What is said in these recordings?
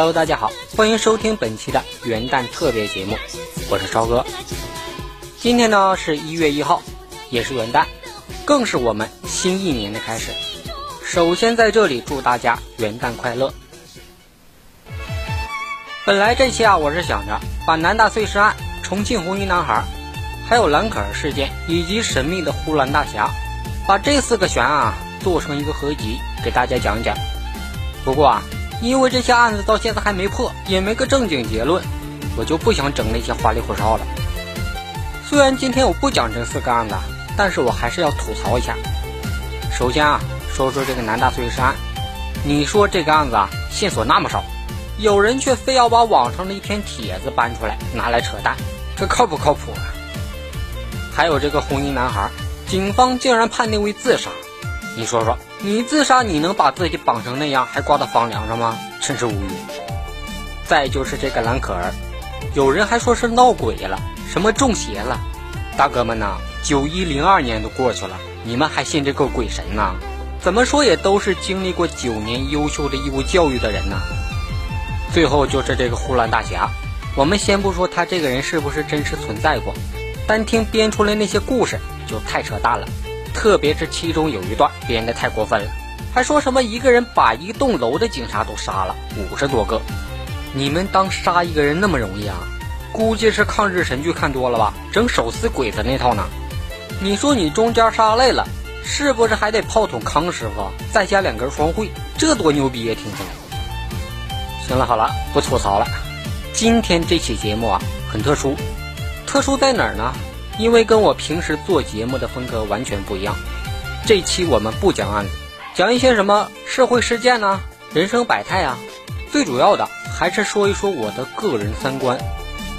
Hello，大家好，欢迎收听本期的元旦特别节目，我是超哥。今天呢是一月一号，也是元旦，更是我们新一年的开始。首先在这里祝大家元旦快乐。本来这期啊，我是想着把南大碎尸案、重庆红衣男孩，还有兰可儿事件以及神秘的呼兰大侠，把这四个悬案啊做成一个合集给大家讲讲。不过啊，因为这些案子到现在还没破，也没个正经结论，我就不想整那些花里胡哨了。虽然今天我不讲这四个案子，但是我还是要吐槽一下。首先啊，说说这个南大碎尸案，你说这个案子啊，线索那么少。有人却非要把网上的一篇帖子搬出来拿来扯淡，这靠不靠谱啊？还有这个红衣男孩，警方竟然判定为自杀，你说说，你自杀你能把自己绑成那样，还挂到房梁上吗？真是无语。再就是这个蓝可儿，有人还说是闹鬼了，什么中邪了，大哥们呐，九一零二年都过去了，你们还信这个鬼神呐？怎么说也都是经历过九年优秀的义务教育的人呐。最后就是这个呼兰大侠，我们先不说他这个人是不是真实存在过，单听编出来那些故事就太扯淡了，特别是其中有一段编得太过分了，还说什么一个人把一栋楼的警察都杀了五十多个，你们当杀一个人那么容易啊？估计是抗日神剧看多了吧，整手撕鬼子那套呢？你说你中间杀累了，是不是还得炮筒康师傅再加两根双汇？这多牛逼呀！听起来。行了好了，不吐槽了。今天这期节目啊，很特殊，特殊在哪儿呢？因为跟我平时做节目的风格完全不一样。这期我们不讲案子，讲一些什么社会事件呢？人生百态啊。最主要的还是说一说我的个人三观。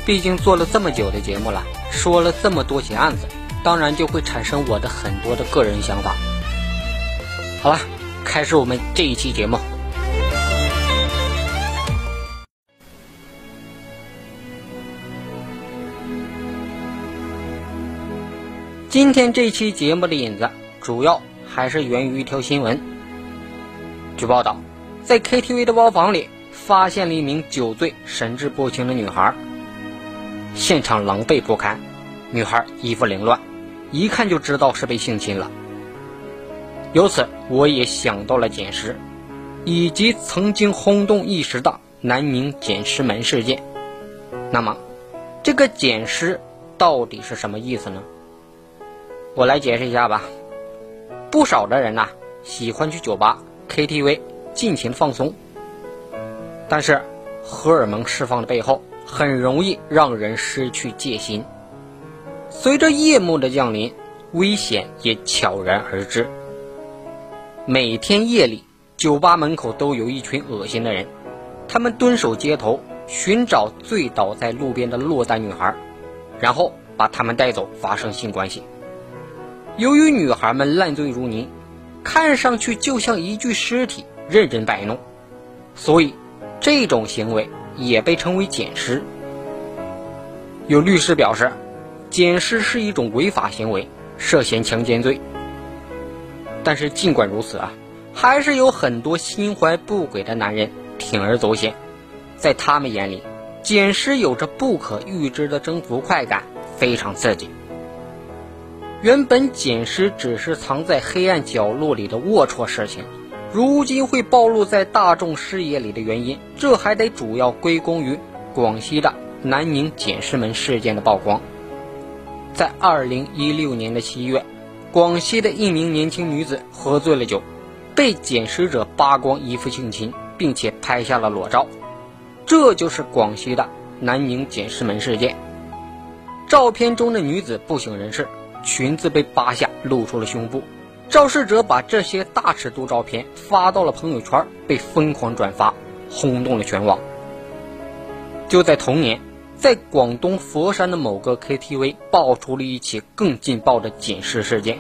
毕竟做了这么久的节目了，说了这么多起案子，当然就会产生我的很多的个人想法。好了，开始我们这一期节目。今天这期节目的引子主要还是源于一条新闻。据报道，在 KTV 的包房里发现了一名酒醉、神志不清的女孩，现场狼狈不堪，女孩衣服凌乱，一看就知道是被性侵了。由此，我也想到了捡尸，以及曾经轰动一时的南宁捡尸门事件。那么，这个捡尸到底是什么意思呢？我来解释一下吧。不少的人呐，喜欢去酒吧、KTV 尽情放松，但是荷尔蒙释放的背后，很容易让人失去戒心。随着夜幕的降临，危险也悄然而至。每天夜里，酒吧门口都有一群恶心的人，他们蹲守街头，寻找醉倒在路边的落单女孩，然后把她们带走，发生性关系。由于女孩们烂醉如泥，看上去就像一具尸体，任人摆弄，所以这种行为也被称为捡尸。有律师表示，捡尸是一种违法行为，涉嫌强奸罪。但是尽管如此啊，还是有很多心怀不轨的男人铤而走险，在他们眼里，捡尸有着不可预知的征服快感，非常刺激。原本捡尸只是藏在黑暗角落里的龌龊事情，如今会暴露在大众视野里的原因，这还得主要归功于广西的南宁捡尸门事件的曝光。在二零一六年的七月，广西的一名年轻女子喝醉了酒，被捡尸者扒光衣服性侵，并且拍下了裸照，这就是广西的南宁捡尸门事件。照片中的女子不省人事。裙子被扒下，露出了胸部。肇事者把这些大尺度照片发到了朋友圈，被疯狂转发，轰动了全网。就在同年，在广东佛山的某个 KTV 爆出了一起更劲爆的捡尸事件。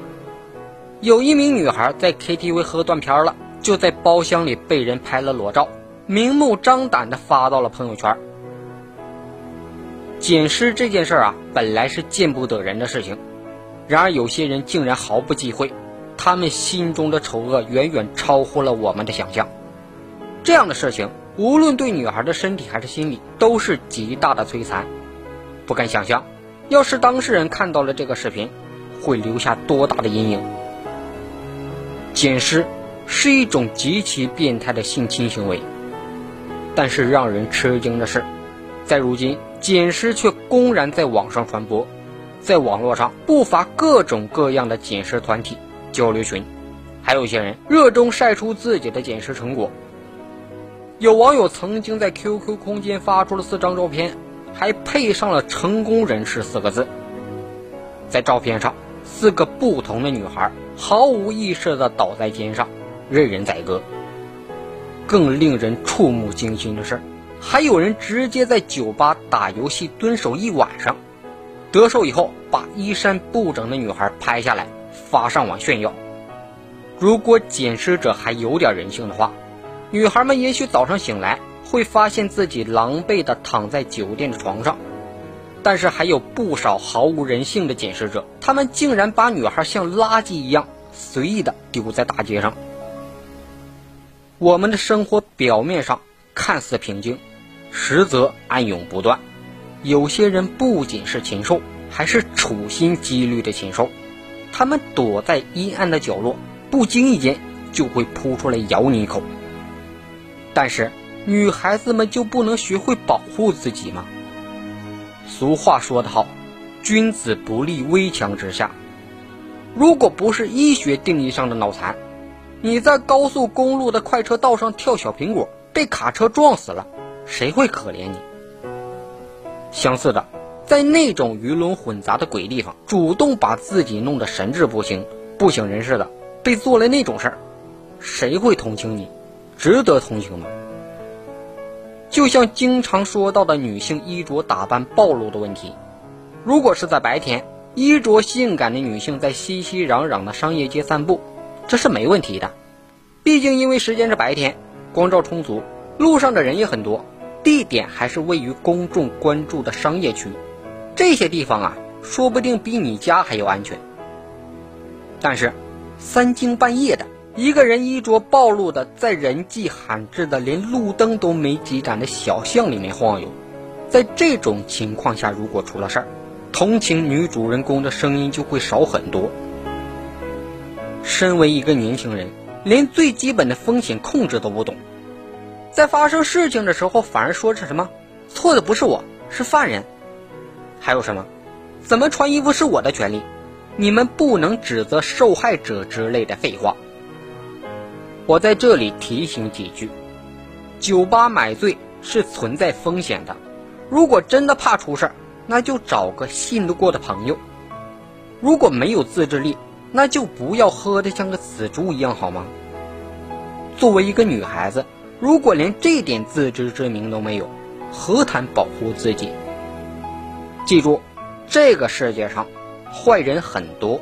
有一名女孩在 KTV 喝断片了，就在包厢里被人拍了裸照，明目张胆地发到了朋友圈。捡尸这件事啊，本来是见不得人的事情。然而，有些人竟然毫不忌讳，他们心中的丑恶远远超乎了我们的想象。这样的事情无论对女孩的身体还是心理，都是极大的摧残。不敢想象，要是当事人看到了这个视频，会留下多大的阴影。捡尸是一种极其变态的性侵行为，但是让人吃惊的是，在如今，捡尸却公然在网上传播，在网络上不乏各种各样的捡尸团体、交流群，还有些人热衷晒出自己的捡尸成果。有网友曾经在 QQ 空间发出了四张照片，还配上了“成功人士”四个字。在照片上，四个不同的女孩毫无意识地倒在肩上，任人宰割。更令人触目惊心的是，还有人直接在酒吧打游戏蹲守一晚上，得手以后把衣衫不整的女孩拍下来发上网炫耀。如果捡尸者还有点人性的话，女孩们也许早上醒来会发现自己狼狈地躺在酒店的床上，但是还有不少毫无人性的捡尸者，他们竟然把女孩像垃圾一样随意地丢在大街上。我们的生活表面上看似平静，实则暗涌不断。有些人不仅是禽兽，还是处心积虑的禽兽，他们躲在阴暗的角落，不经意间就会扑出来咬你一口。但是，女孩子们就不能学会保护自己吗？俗话说得好，君子不立危墙之下。如果不是医学定义上的脑残，你在高速公路的快车道上跳小苹果，被卡车撞死了，谁会可怜你？相似的，在那种鱼龙混杂的鬼地方，主动把自己弄得神志不清、不省人事的，被做了那种事儿，谁会同情你？值得同情吗？就像经常说到的女性衣着打扮暴露的问题，如果是在白天，衣着性感的女性在熙熙攘攘的商业街散步，这是没问题的。毕竟因为时间是白天，光照充足，路上的人也很多，地点还是位于公众关注的商业区，这些地方啊，说不定比你家还要安全。但是，三更半夜的。一个人衣着暴露的，在人迹罕至的、连路灯都没几盏的小巷里面晃悠，在这种情况下，如果出了事儿，同情女主人公的声音就会少很多。身为一个年轻人，连最基本的风险控制都不懂，在发生事情的时候，反而说是什么错的不是我，是犯人，还有什么怎么穿衣服是我的权利，你们不能指责受害者之类的废话。我在这里提醒几句：酒吧买醉是存在风险的。如果真的怕出事儿，那就找个信得过的朋友；如果没有自制力，那就不要喝得像个死猪一样，好吗？作为一个女孩子，如果连这点自知之明都没有，何谈保护自己？记住，这个世界上坏人很多。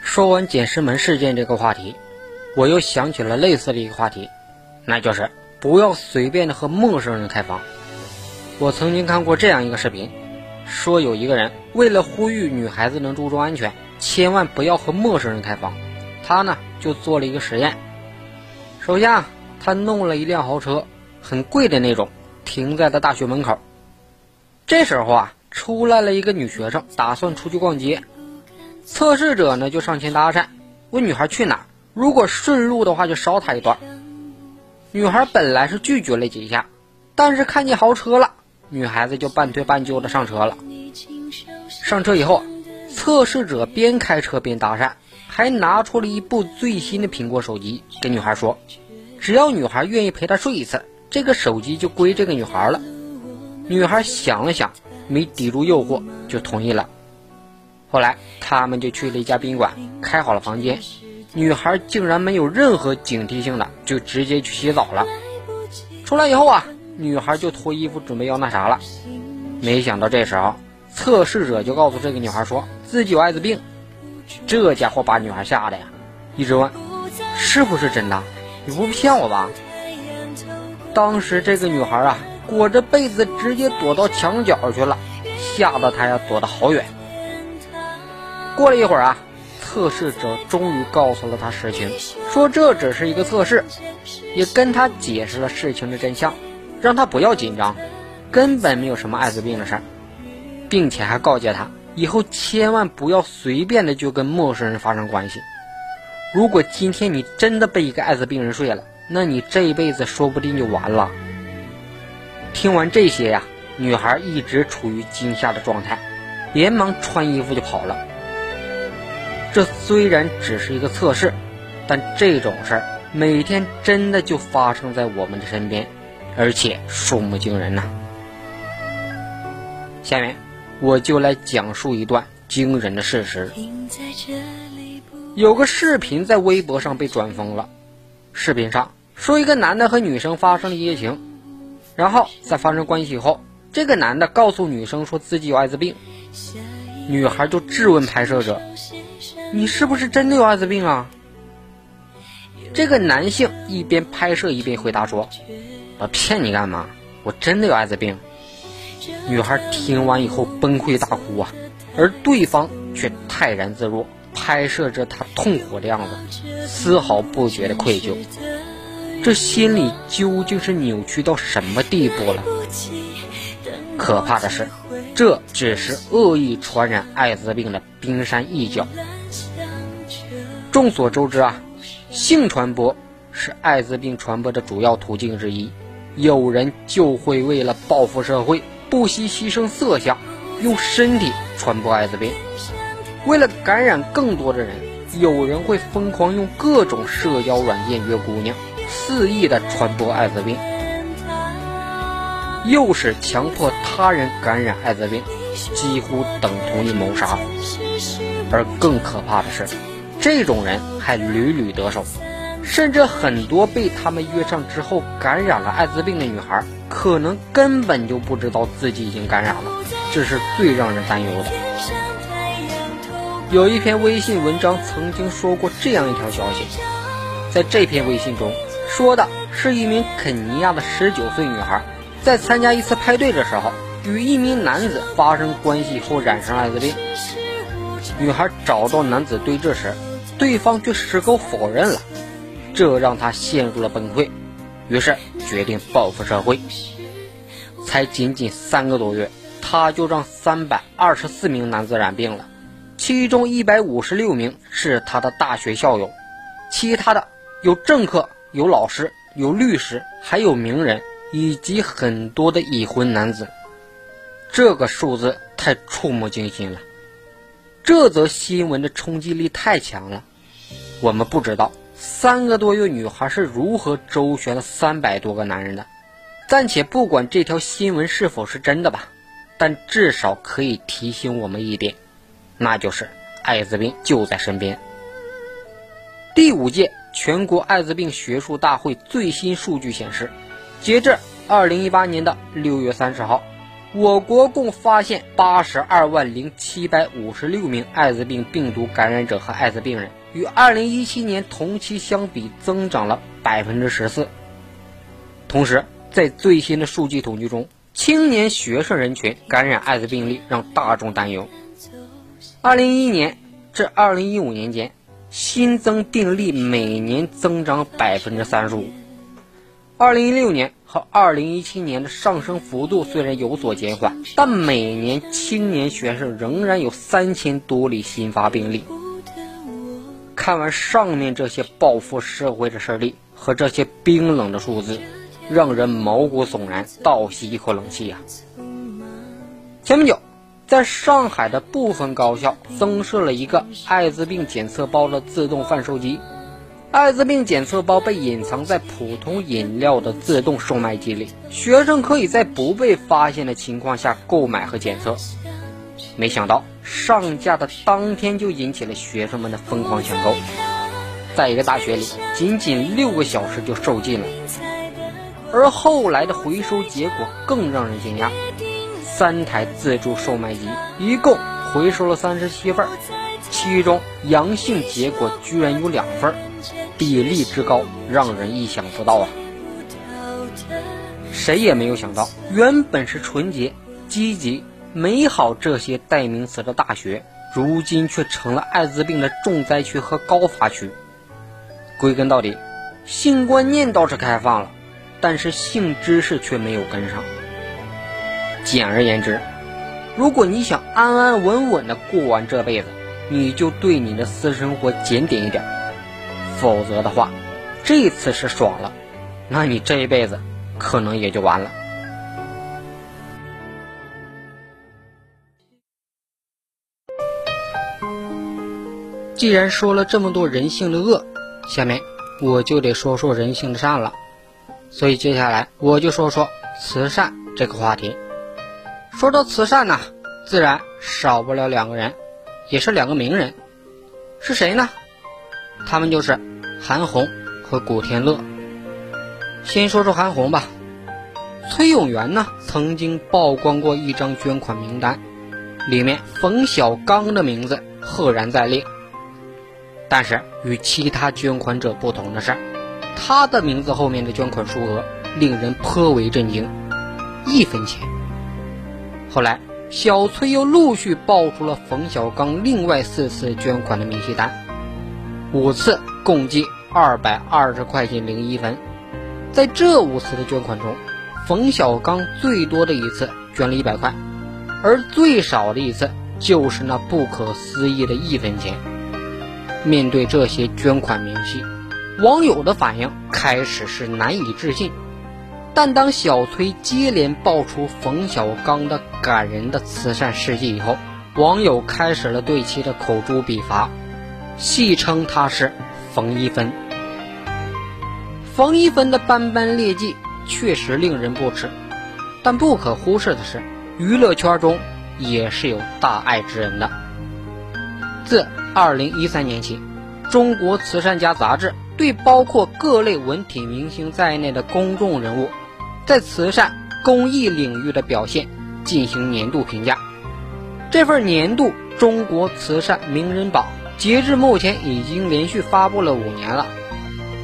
说完捡尸门事件这个话题，我又想起了类似的一个话题，那就是不要随便的和陌生人开房。我曾经看过这样一个视频，说有一个人为了呼吁女孩子能注重安全，千万不要和陌生人开房，他呢就做了一个实验。首先啊，他弄了一辆豪车，很贵的那种，停在了大学门口。这时候啊，出来了一个女学生，打算出去逛街。测试者呢就上前搭讪，问女孩去哪儿，如果顺路的话就捎她一段。女孩本来是拒绝了几下，但是看见豪车了，女孩子就半推半就的上车了。上车以后，测试者边开车边搭讪，还拿出了一部最新的苹果手机，跟女孩说，只要女孩愿意陪他睡一次，这个手机就归这个女孩了。女孩想了想，没抵住诱惑，就同意了。后来他们就去了一家宾馆，开好了房间。女孩竟然没有任何警惕性的，就直接去洗澡了。出来以后啊，女孩就脱衣服准备要那啥了。没想到这时候，测试者就告诉这个女孩说自己有艾滋病。这家伙把女孩吓得呀，一直问是不是真的？你不骗我吧？当时这个女孩啊，裹着被子直接躲到墙角去了，吓得她呀躲得好远。过了一会儿啊，测试者终于告诉了他实情，说这只是一个测试，也跟他解释了事情的真相，让他不要紧张，根本没有什么艾滋病的事儿，并且还告诫他以后千万不要随便的就跟陌生人发生关系。如果今天你真的被一个艾滋病人睡了，那你这一辈子说不定就完了。听完这些呀，女孩一直处于惊吓的状态，连忙穿衣服就跑了。这虽然只是一个测试，但这种事儿每天真的就发生在我们的身边，而且数目惊人呐。下面我就来讲述一段惊人的事实。有个视频在微博上被转疯了，视频上说一个男的和女生发生了一夜情，然后在发生关系后，这个男的告诉女生说自己有艾滋病，女孩就质问拍摄者：“你是不是真的有艾滋病啊？”这个男性一边拍摄一边回答说：“我骗你干嘛？我真的有艾滋病。”女孩听完以后崩溃大哭啊，而对方却泰然自若。拍摄着她痛苦的样子，丝毫不觉得愧疚。这心里究竟是扭曲到什么地步了？可怕的是，这只是恶意传染艾滋病的冰山一角。众所周知啊，性传播是艾滋病传播的主要途径之一。有人就会为了报复社会，不惜牺牲色相，用身体传播艾滋病。为了感染更多的人，有人会疯狂用各种社交软件约姑娘，肆意的传播艾滋病，诱使强迫他人感染艾滋病，几乎等同于谋杀。而更可怕的是，这种人还屡屡得手，甚至很多被他们约上之后感染了艾滋病的女孩，可能根本就不知道自己已经感染了，这是最让人担忧的。有一篇微信文章曾经说过这样一条消息，在这篇微信中说的是一名肯尼亚的十九岁女孩，在参加一次派对的时候，与一名男子发生关系后染上艾滋病。女孩找到男子对峙时，对方却矢口否认了，这让她陷入了崩溃，于是决定报复社会。才仅仅三个多月，他就让三百二十四名男子染病了。其中一百五十六名是他的大学校友，其他的有政客、有老师、有律师，还有名人，以及很多的已婚男子。这个数字太触目惊心了，这则新闻的冲击力太强了。我们不知道三个多月女孩是如何周旋了三百多个男人的，暂且不管这条新闻是否是真的吧，但至少可以提醒我们一点。那就是艾滋病就在身边。第五届全国艾滋病学术大会最新数据显示，截至二零一八年的六月三十号，我国共发现八十二万零七百五十六名艾滋病病毒感染者和艾滋病人，与二零一七年同期相比增长了百分之十四。同时，在最新的数据统计中，青年学生人群感染艾滋病例让大众担忧。二零一一年至二零一五年间，新增病例每年增长百分之三十五。二零一六年和二零一七年的上升幅度虽然有所减缓，但每年青年学生仍然有三千多例新发病例。看完上面这些报复社会的事例和这些冰冷的数字，让人毛骨悚然，倒吸一口冷气呀！前不久。在上海的部分高校增设了一个艾滋病检测包的自动贩售机，艾滋病检测包被隐藏在普通饮料的自动售卖机里，学生可以在不被发现的情况下购买和检测。没想到上架的当天就引起了学生们的疯狂抢购，在一个大学里，仅仅六个小时就售罄了。而后来的回收结果更让人惊讶。三台自助售卖机一共回收了三十七份，其中阳性结果居然有两份，比例之高让人意想不到啊！谁也没有想到，原本是纯洁、积极、美好这些代名词的大学，如今却成了艾滋病的重灾区和高发区。归根到底，性观念倒是开放了，但是性知识却没有跟上。简而言之，如果你想安安稳稳的过完这辈子，你就对你的私生活检点一点，否则的话，这次是爽了，那你这一辈子可能也就完了。既然说了这么多人性的恶，下面我就得说说人性的善了。所以接下来我就说说慈善这个话题。说到慈善呢，自然少不了两个人，也是两个名人，是谁呢？他们就是韩红和古天乐。先说说韩红吧，崔永元呢曾经曝光过一张捐款名单，里面冯小刚的名字赫然在列。但是与其他捐款者不同的是，他的名字后面的捐款数额令人颇为震惊，一分钱。后来，小崔又陆续爆出了冯小刚另外四次捐款的明细单，五次共计二百二十块钱零一分。在这五次的捐款中，冯小刚最多的一次捐了一百块，而最少的一次就是那不可思议的一分钱。面对这些捐款明细，网友的反应开始是难以置信。但当小崔接连爆出冯小刚的感人的慈善事迹以后，网友开始了对其的口诛笔伐，戏称他是“冯一分”。冯一分的斑斑劣迹确实令人不齿，但不可忽视的是，娱乐圈中也是有大爱之人的。自2013年起，《中国慈善家》杂志对包括各类文体明星在内的公众人物。在慈善公益领域的表现进行年度评价。这份年度中国慈善名人榜截至目前已经连续发布了五年了。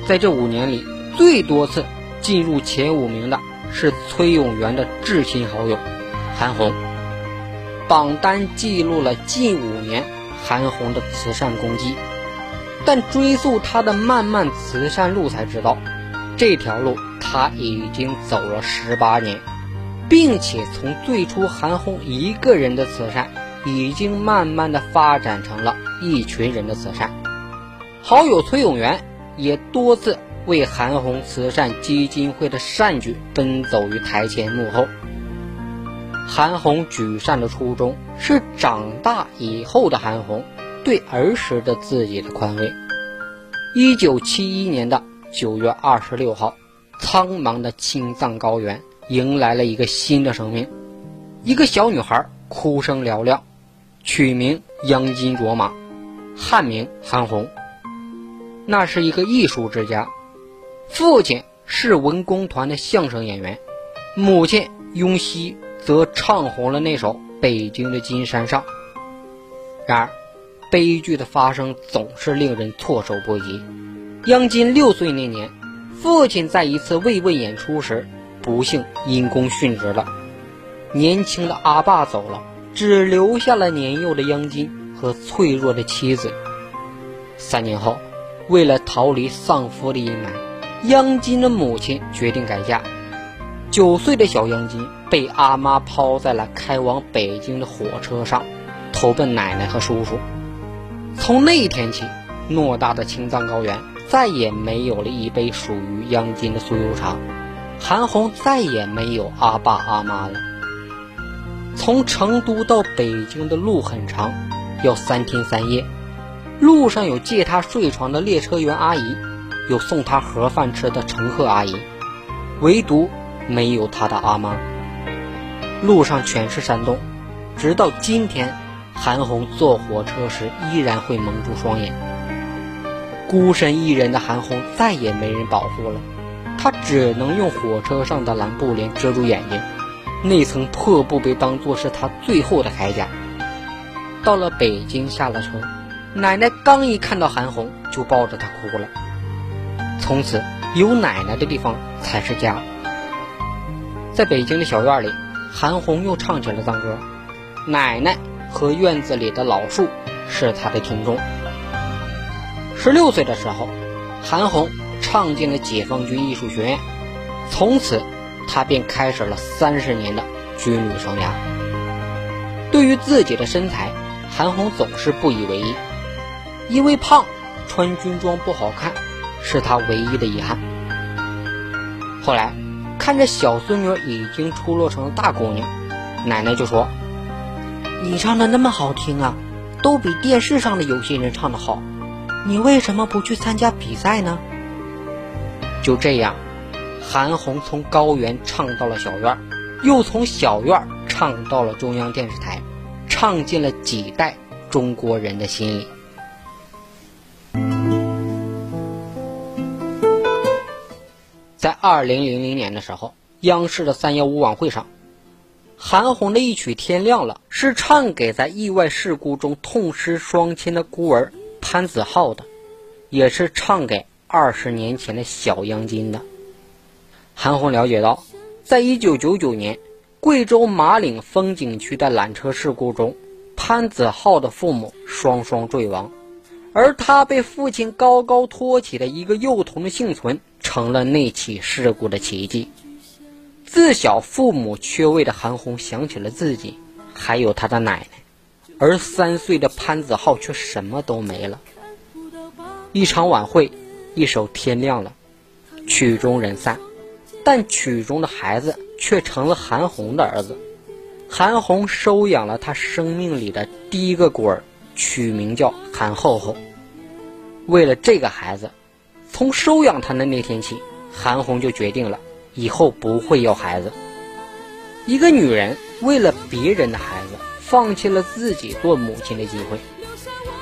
在这五年里，最多次进入前五名的是崔永元的至亲好友韩红。榜单记录了近五年韩红的慈善功绩，但追溯她的漫漫慈善路才知道，这条路。他已经走了十八年，并且从最初韩红一个人的慈善，已经慢慢的发展成了一群人的慈善。好友崔永元也多次为韩红慈善基金会的善举奔走于台前幕后。韩红举善的初衷是长大以后的韩红对儿时的自己的宽慰。一九七一年的九月二十六号。苍茫的青藏高原迎来了一个新的生命，一个小女孩哭声嘹亮，取名央金卓玛，汉名韩红。那是一个艺术之家，父亲是文工团的相声演员，母亲雍熙则唱红了那首《北京的金山上》。然而，悲剧的发生总是令人措手不及。央金六岁那年。父亲在一次慰问演出时，不幸因公殉职了。年轻的阿爸走了，只留下了年幼的央金和脆弱的妻子。三年后，为了逃离丧夫的阴霾，央金的母亲决定改嫁。九岁的小央金被阿妈抛在了开往北京的火车上，投奔奶奶和叔叔。从那一天起，偌大的青藏高原。再也没有了一杯属于央金的酥油茶，韩红再也没有阿爸阿妈了。从成都到北京的路很长，要三天三夜。路上有借他睡床的列车员阿姨，有送他盒饭吃的乘客阿姨，唯独没有他的阿妈。路上全是山洞，直到今天，韩红坐火车时依然会蒙住双眼。孤身一人的韩红再也没人保护了，她只能用火车上的蓝布帘遮住眼睛，那层破布被当作是她最后的铠甲。到了北京，下了车，奶奶刚一看到韩红，就抱着她哭了。从此，有奶奶的地方才是家。在北京的小院里，韩红又唱起了藏歌：“奶奶和院子里的老树是她的听众。十六岁的时候，韩红唱进了解放军艺术学院，从此她便开始了三十年的军旅生涯。对于自己的身材，韩红总是不以为意，因为胖，穿军装不好看，是她唯一的遗憾。后来，看着小孙女已经出落成了大姑娘，奶奶就说：“你唱的那么好听啊，都比电视上的有些人唱的好，你为什么不去参加比赛呢？”就这样，韩红从高原唱到了小院，又从小院唱到了中央电视台。唱进了几代中国人的心里。在二零零零年的时候，央视的三幺五晚会上，韩红的一曲《天亮了》是唱给在意外事故中痛失双亲的孤儿潘子浩的，也是唱给二十年前的小杨金的。韩红了解到，在一九九九年。贵州马岭风景区的缆车事故中，潘子浩的父母双双坠亡，而他被父亲高高托起的一个幼童的幸存，成了那起事故的奇迹。自小父母缺位的韩红想起了自己，还有他的奶奶，而三岁的潘子浩却什么都没了。一场晚会，一首《天亮了》，曲终人散，但曲中的孩子。却成了韩红的儿子。韩红收养了他生命里的第一个孤儿，取名叫韩厚厚。为了这个孩子，从收养他的那天起，韩红就决定了以后不会要孩子。一个女人为了别人的孩子，放弃了自己做母亲的机会，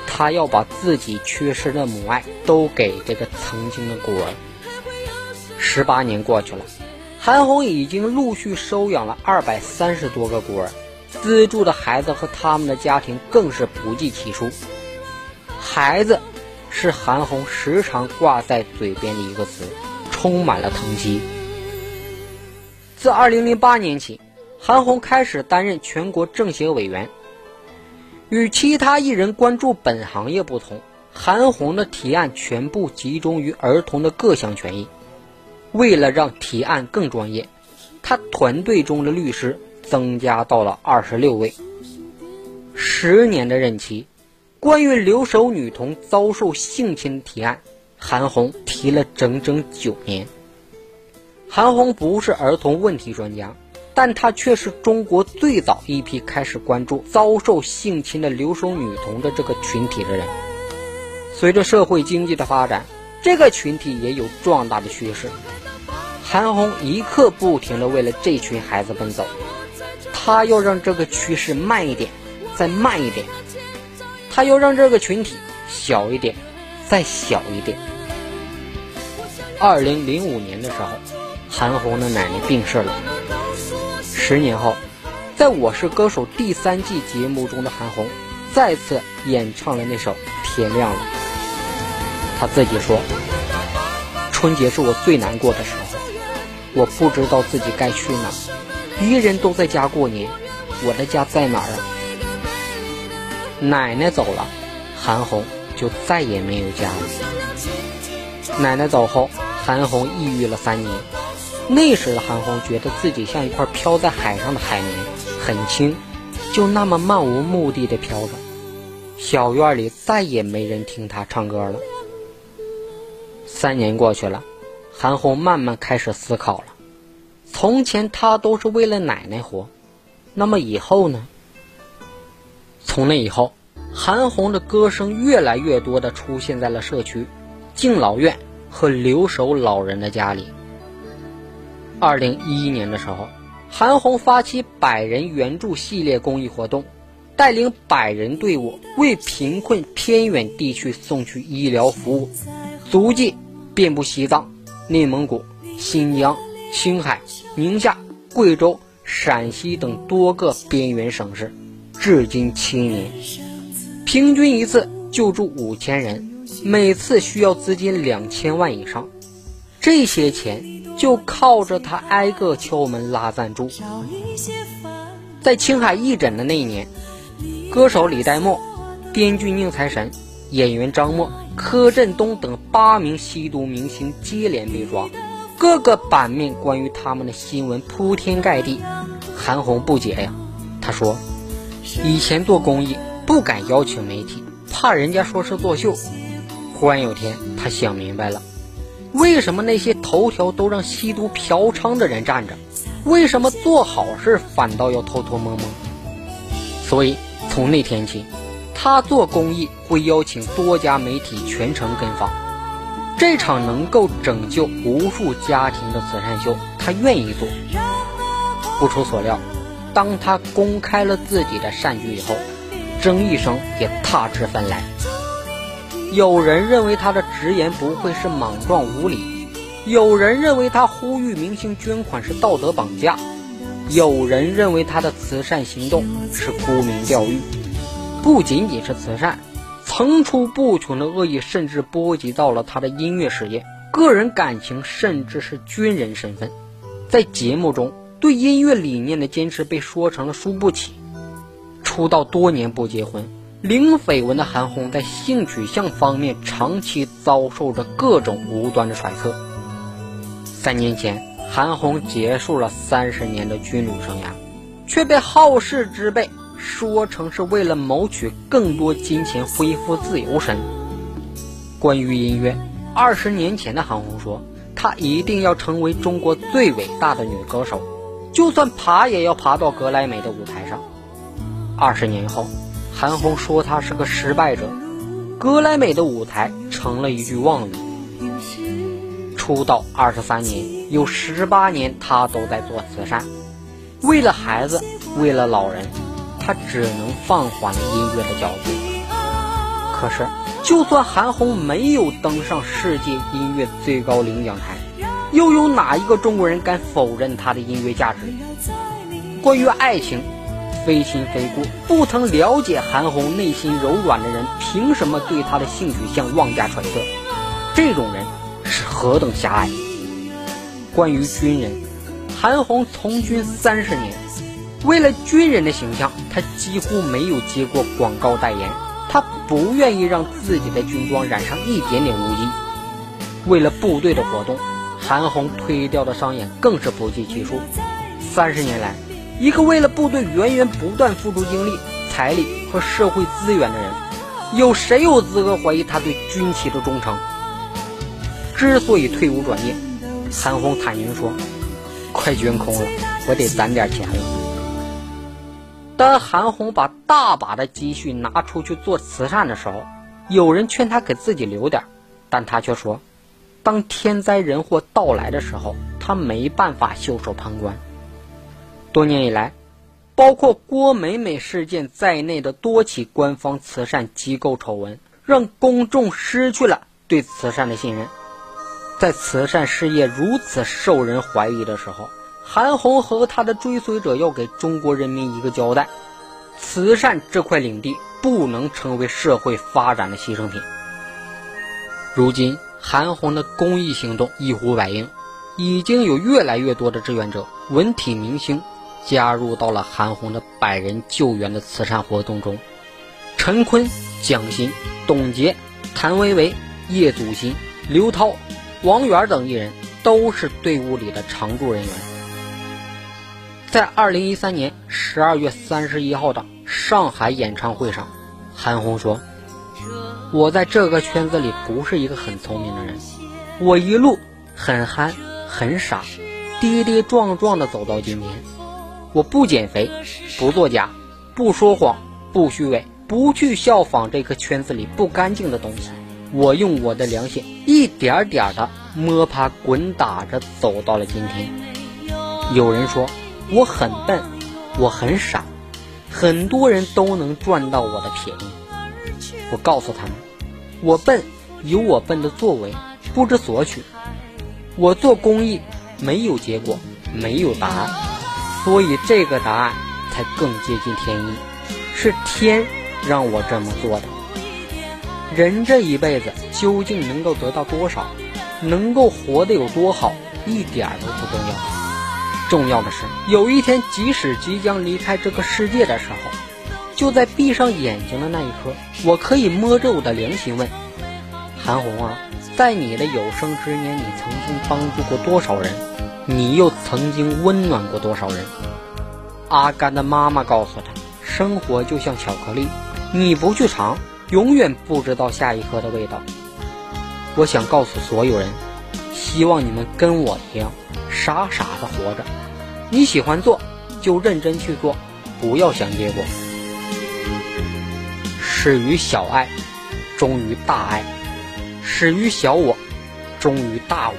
她要把自己缺失的母爱都给这个曾经的孤儿。十八年过去了。韩红已经陆续收养了二百三十多个孤儿，资助的孩子和他们的家庭更是不计其数。孩子是韩红时常挂在嘴边的一个词，充满了疼惜。自二零零八年起，韩红开始担任全国政协委员。与其他艺人关注本行业不同，韩红的提案全部集中于儿童的各项权益。为了让提案更专业，他团队中的律师增加到了二十六位。十年的任期，关于留守女童遭受性侵的提案，韩红提了整整九年。韩红不是儿童问题专家，但她却是中国最早一批开始关注遭受性侵的留守女童的这个群体的人。随着社会经济的发展，这个群体也有壮大的趋势。韩红一刻不停地为了这群孩子奔走，她要让这个趋势慢一点，再慢一点，他要让这个群体小一点，再小一点。二零零五年的时候，韩红的奶奶病逝了。十年后，在我是歌手第三季节目中的韩红，再次演唱了那首《天亮了》。她自己说：“春节是我最难过的时候。”我不知道自己该去哪，别人都在家过年，我的家在哪儿啊？奶奶走了，韩红就再也没有家了。奶奶走后，韩红抑郁了三年。那时的韩红觉得自己像一块飘在海上的海绵，很轻，就那么漫无目的的飘着。小院里再也没人听她唱歌了。三年过去了。韩红慢慢开始思考了，从前她都是为了奶奶活，那么以后呢？从那以后，韩红的歌声越来越多的出现在了社区、敬老院和留守老人的家里。二零一一年的时候，韩红发起百人援助系列公益活动，带领百人队伍为贫困偏远地区送去医疗服务，足迹遍布西藏。内蒙古、新疆、青海、宁夏、贵州、陕西等多个边缘省市，至今七年，平均一次救助五千人，每次需要资金两千万以上。这些钱就靠着他挨个敲门拉赞助。在青海义诊的那一年，歌手李代沫、编剧宁财神、演员张默、柯震东等八名吸毒明星接连被抓，各个版面关于他们的新闻铺天盖地。韩红不解呀，他说：“以前做公益不敢邀请媒体，怕人家说是作秀。忽然有天，他想明白了，为什么那些头条都让吸毒嫖娼的人站着，为什么做好事反倒要偷偷摸摸？所以从那天起，他做公益会邀请多家媒体全程跟访。这场能够拯救无数家庭的慈善秀，他愿意做。”不出所料，当他公开了自己的善举以后，争议声也踏至纷来。有人认为他的直言不讳是莽撞无礼，有人认为他呼吁明星捐款是道德绑架，有人认为他的慈善行动是沽名钓誉。不仅仅是慈善，层出不穷的恶意甚至波及到了他的音乐事业、个人感情，甚至是军人身份。在节目中。对音乐理念的坚持被说成了输不起。出道多年不结婚，零绯闻的韩红在性取向方面长期遭受着各种无端的揣测。三年前，韩红结束了三十年的军旅生涯，却被好事之辈说成是为了谋取更多金钱恢复自由身。关于音乐，二十年前的韩红说，她一定要成为中国最伟大的女歌手。就算爬也要爬到格莱美的舞台上。二十年后，韩红说她是个失败者，格莱美的舞台成了一句妄语。出道二十三年，有十八年她都在做慈善，为了孩子，为了老人，她只能放缓了音乐的脚步。可是，就算韩红没有登上世界音乐最高领奖台。又有哪一个中国人敢否认他的音乐价值？关于爱情，非亲非故，不曾了解韩红内心柔软的人，凭什么对她的性取向妄加揣测？这种人是何等狭隘！关于军人，韩红从军三十年，为了军人的形象，她几乎没有接过广告代言，她不愿意让自己的军装染上一点点污迹。为了部队的活动。韩红推掉的商演更是不计其数。三十年来，一个为了部队源源不断付出精力、财力和社会资源的人，有谁有资格怀疑他对军旗的忠诚？之所以退伍转业，韩红坦言说：“快捐空了，我得攒点钱了。”当韩红把大把的积蓄拿出去做慈善的时候，有人劝他给自己留点，但他却说。当天灾人祸到来的时候，他没办法袖手旁观。多年以来，包括郭美美事件在内的多起官方慈善机构丑闻，让公众失去了对慈善的信任。在慈善事业如此受人怀疑的时候，韩红和他的追随者要给中国人民一个交代：慈善这块领地不能成为社会发展的牺牲品。如今。韩红的公益行动一呼百应，已经有越来越多的志愿者、文体明星加入到了韩红的百人救援的慈善活动中。陈坤、蒋欣、董洁、谭维维、叶祖新、刘涛、王源等艺人都是队伍里的常驻人员。在二零一三年十二月三十一号的上海演唱会上，韩红说。我在这个圈子里不是一个很聪明的人，我一路很憨很傻，跌跌撞撞的走到今天。我不减肥，不作假，不说谎，不虚伪，不去效仿这个圈子里不干净的东西。我用我的良心一点点的摸爬滚打着走到了今天。有人说我很笨，我很傻，很多人都能赚到我的便宜。我告诉他们，我笨，有我笨的作为，不知所取。我做公益没有结果，没有答案，所以这个答案才更接近天意，是天让我这么做的。人这一辈子究竟能够得到多少，能够活得有多好，一点都不重要。重要的是，有一天即使即将离开这个世界的时候。就在闭上眼睛的那一刻，我可以摸着我的良心问：韩红啊，在你的有生之年，你曾经帮助过多少人？你又曾经温暖过多少人？阿甘的妈妈告诉他：生活就像巧克力，你不去尝，永远不知道下一颗的味道。我想告诉所有人，希望你们跟我一样，傻傻的活着。你喜欢做，就认真去做，不要想结果。始于小爱，终于大爱；始于小我，终于大我。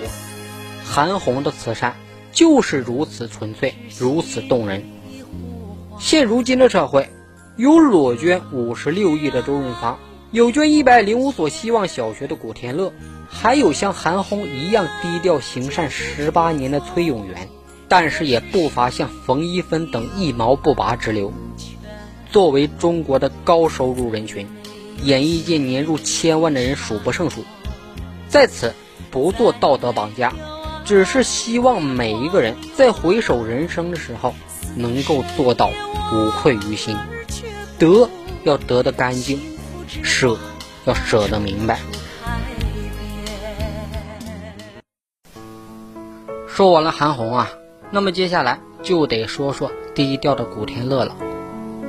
韩红的慈善就是如此纯粹，如此动人。现如今的社会，有裸捐五十六亿的周润发。有捐一百零五所希望小学的古天乐，还有像韩红一样低调行善十八年的崔永元，但是也不乏像冯一芬等一毛不拔之流。作为中国的高收入人群，演艺界年入千万的人数不胜数。在此不做道德绑架，只是希望每一个人在回首人生的时候，能够做到无愧于心，得要得的干净。舍要舍得明白。说完了韩红啊，那么接下来就得说说低调的古天乐了。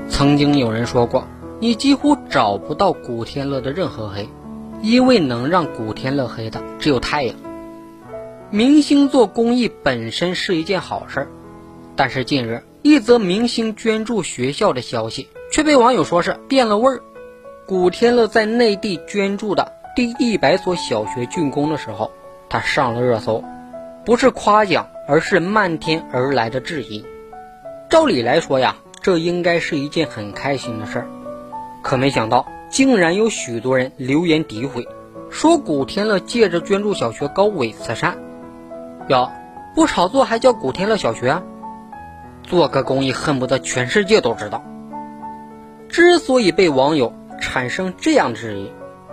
曾经有人说过，你几乎找不到古天乐的任何黑，因为能让古天乐黑的只有太阳。明星做公益本身是一件好事，但是近日一则明星捐助学校的消息却被网友说是变了味儿。古天乐在内地捐助的第一百所小学竣工的时候，他上了热搜，不是夸奖，而是漫天而来的质疑。照理来说呀，这应该是一件很开心的事儿，可没想到竟然有许多人留言诋毁，说古天乐借着捐助小学搞伪慈善。哟，不炒作还叫古天乐小学？做个公益恨不得全世界都知道。之所以被网友。产生这样质疑，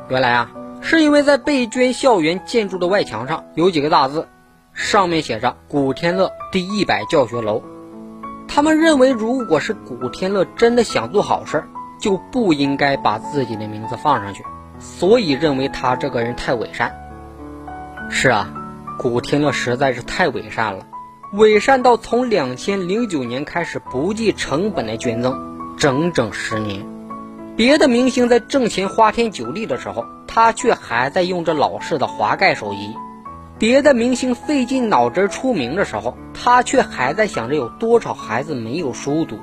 原来啊，是因为在被捐校园建筑的外墙上有几个大字，上面写着“古天乐第一百教学楼”。他们认为，如果是古天乐真的想做好事，就不应该把自己的名字放上去，所以认为他这个人太伪善。是啊，古天乐实在是太伪善了，伪善到从两千零九年开始不计成本的捐赠，整整十年。别的明星在挣钱花天酒地的时候，他却还在用着老式的滑盖手机；别的明星费尽脑汁出名的时候，他却还在想着有多少孩子没有书读。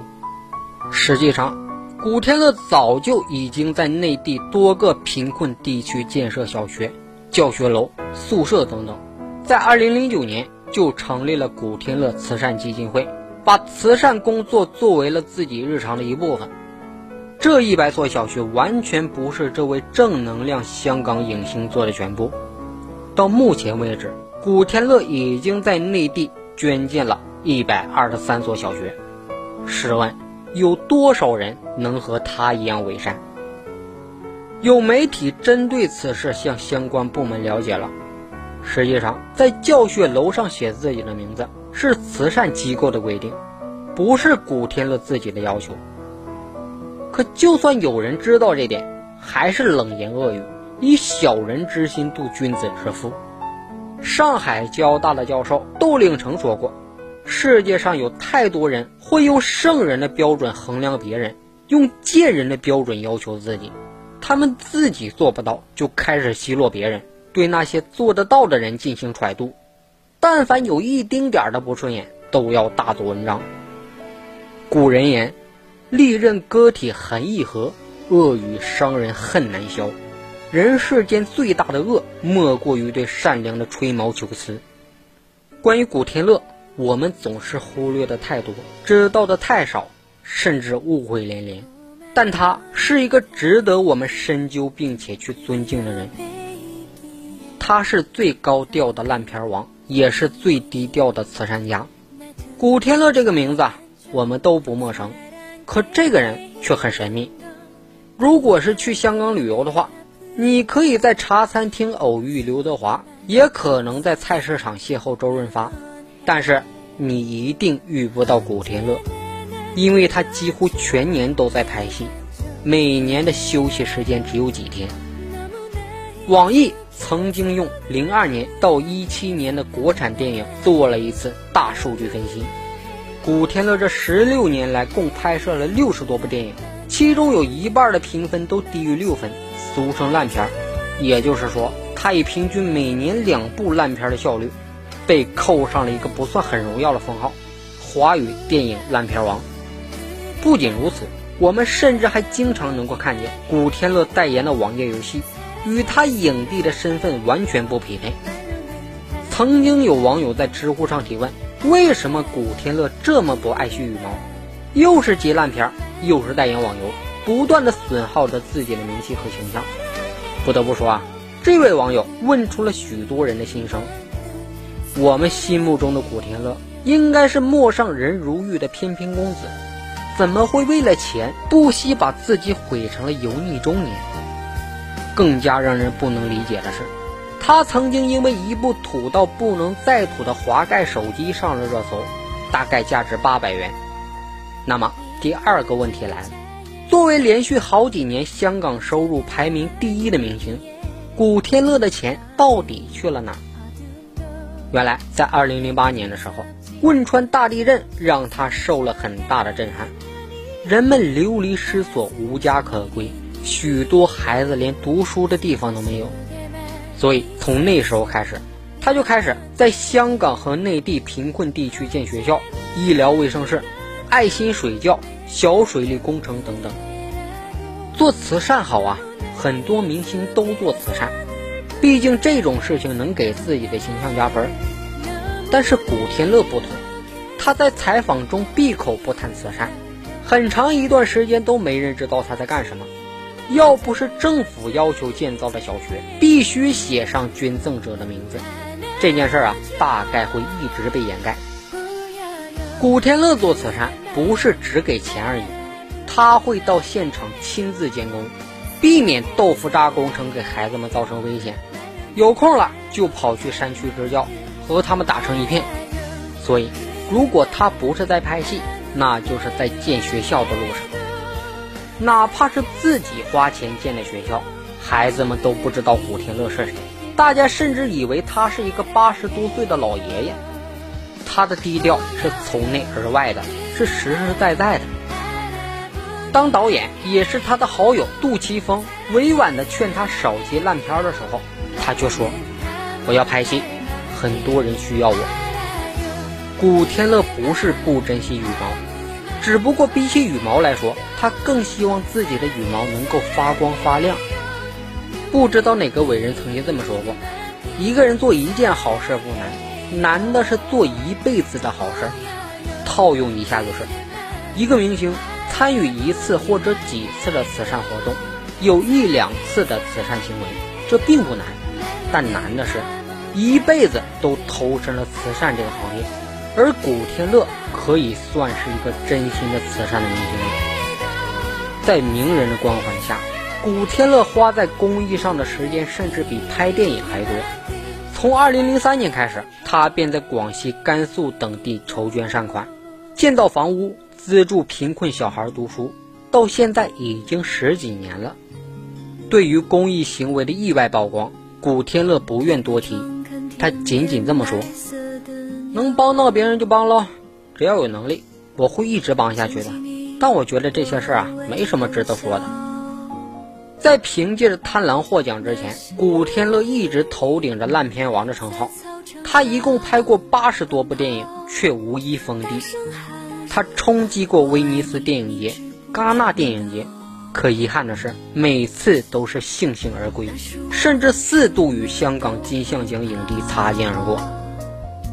实际上，古天乐早就已经在内地多个贫困地区建设小学、教学楼、宿舍等等。在2009年就成立了古天乐慈善基金会，把慈善工作作为了自己日常的一部分。这一百所小学完全不是这位正能量香港影星做的全部。到目前为止，古天乐已经在内地捐建了一百二十三所小学。试问，有多少人能和他一样伪善？有媒体针对此事向相关部门了解了。实际上，在教学楼上写自己的名字是慈善机构的规定，不是古天乐自己的要求。可就算有人知道这点，还是冷言恶语，以小人之心度君子之腹。上海交大的教授窦令成说过：“世界上有太多人会用圣人的标准衡量别人，用贱人的标准要求自己。他们自己做不到，就开始奚落别人，对那些做得到的人进行揣度。但凡有一丁点的不顺眼，都要大做文章。”古人言。利刃割体痕易合，恶语伤人恨难消。人世间最大的恶，莫过于对善良的吹毛求疵。关于古天乐，我们总是忽略的太多，知道的太少，甚至误会连连。但他是一个值得我们深究并且去尊敬的人。他是最高调的烂片王，也是最低调的慈善家。古天乐这个名字啊，我们都不陌生。可这个人却很神秘。如果是去香港旅游的话，你可以在茶餐厅偶遇刘德华，也可能在菜市场邂逅周润发，但是你一定遇不到古天乐，因为他几乎全年都在拍戏，每年的休息时间只有几天。网易曾经用零二年到一七年的国产电影做了一次大数据分析，古天乐这十六年来共拍摄了六十多部电影，其中有一半的评分都低于六分，俗称烂片儿。也就是说，他以平均每年两部烂片的效率，被扣上了一个不算很荣耀的封号——华语电影烂片王。不仅如此，我们甚至还经常能够看见古天乐代言的网页游戏。与他影帝的身份完全不匹配。曾经有网友在知乎上提问：为什么古天乐这么不爱惜羽毛？又是接烂片儿，又是代言网游，不断的损耗着自己的名气和形象。不得不说啊，这位网友问出了许多人的心声。我们心目中的古天乐，应该是陌上人如玉的翩翩公子，怎么会为了钱不惜把自己毁成了油腻中年？更加让人不能理解的是，他曾经因为一部土到不能再土的滑盖手机上了热搜，大概价值八百元。那么第二个问题来了：作为连续好几年香港收入排名第一的明星，古天乐的钱到底去了哪？原来在二零零八年的时候，汶川大地震让他受了很大的震撼，人们流离失所，无家可归。许多孩子连读书的地方都没有，所以从那时候开始，他就开始在香港和内地贫困地区建学校、医疗卫生室、爱心水窖、小水利工程等等。做慈善好啊，很多明星都做慈善，毕竟这种事情能给自己的形象加分。但是古天乐不同，他在采访中闭口不谈慈善，很长一段时间都没人知道他在干什么。要不是政府要求建造的小学必须写上捐赠者的名字，这件事啊，大概会一直被掩盖。古天乐做慈善不是只给钱而已，他会到现场亲自监工，避免豆腐渣工程给孩子们造成危险。有空了就跑去山区支教，和他们打成一片。所以，如果他不是在拍戏，那就是在建学校的路上。哪怕是自己花钱建的学校，孩子们都不知道古天乐是谁，大家甚至以为他是一个八十多岁的老爷爷。他的低调是从内而外的，是实实在在的。当导演也是他的好友杜琪峰委婉的劝他少接烂片的时候，他却说：“我要拍戏，很多人需要我。”古天乐不是不珍惜羽毛。只不过比起羽毛来说，他更希望自己的羽毛能够发光发亮。不知道哪个伟人曾经这么说过：一个人做一件好事不难，难的是做一辈子的好事。套用一下就是，一个明星参与一次或者几次的慈善活动，有一两次的慈善行为，这并不难，但难的是，一辈子都投身了慈善这个行业。而古天乐可以算是一个真心的慈善的明星了。在名人的光环下，古天乐花在公益上的时间甚至比拍电影还多。从2003年开始，他便在广西、甘肃等地筹捐善款，建造房屋，资助贫困小孩读书。到现在已经十几年了。对于公益行为的意外曝光，古天乐不愿多提，他仅仅这么说。能帮到别人就帮喽，只要有能力，我会一直帮下去的。但我觉得这些事儿啊，没什么值得说的。在凭借着《贪狼》获奖之前，古天乐一直头顶着烂片王的称号。他一共拍过八十多部电影，却无一封帝。他冲击过威尼斯电影节、戛纳电影节，可遗憾的是，每次都是悻悻而归，甚至四度与香港金像奖影帝擦肩而过。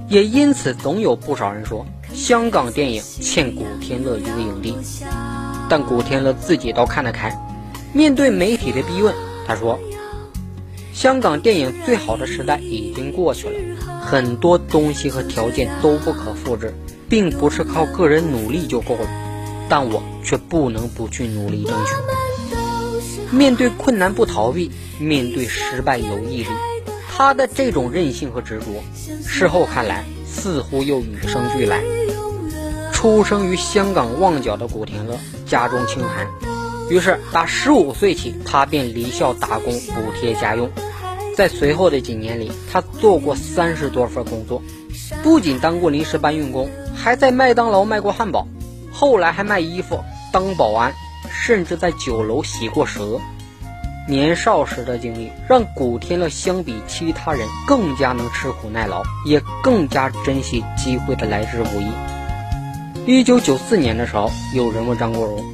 也因此，总有不少人说香港电影欠古天乐一个影帝，但古天乐自己倒看得开。面对媒体的逼问，他说：“香港电影最好的时代已经过去了，很多东西和条件都不可复制，并不是靠个人努力就够了。但我却不能不去努力争取。面对困难不逃避，面对失败有毅力。”他的这种韧性和执着，事后看来似乎又与生俱来。出生于香港旺角的古天乐，家中清寒，于是打十五岁起，他便离校打工补贴家用。在随后的几年里，他做过三十多份工作，不仅当过临时搬运工，还在麦当劳卖过汉堡，后来还卖衣服、当保安，甚至在酒楼洗过蛇。年少时的经历让古天乐相比其他人更加能吃苦耐劳，也更加珍惜机会的来之不易。一九九四年的时候，有人问张国荣，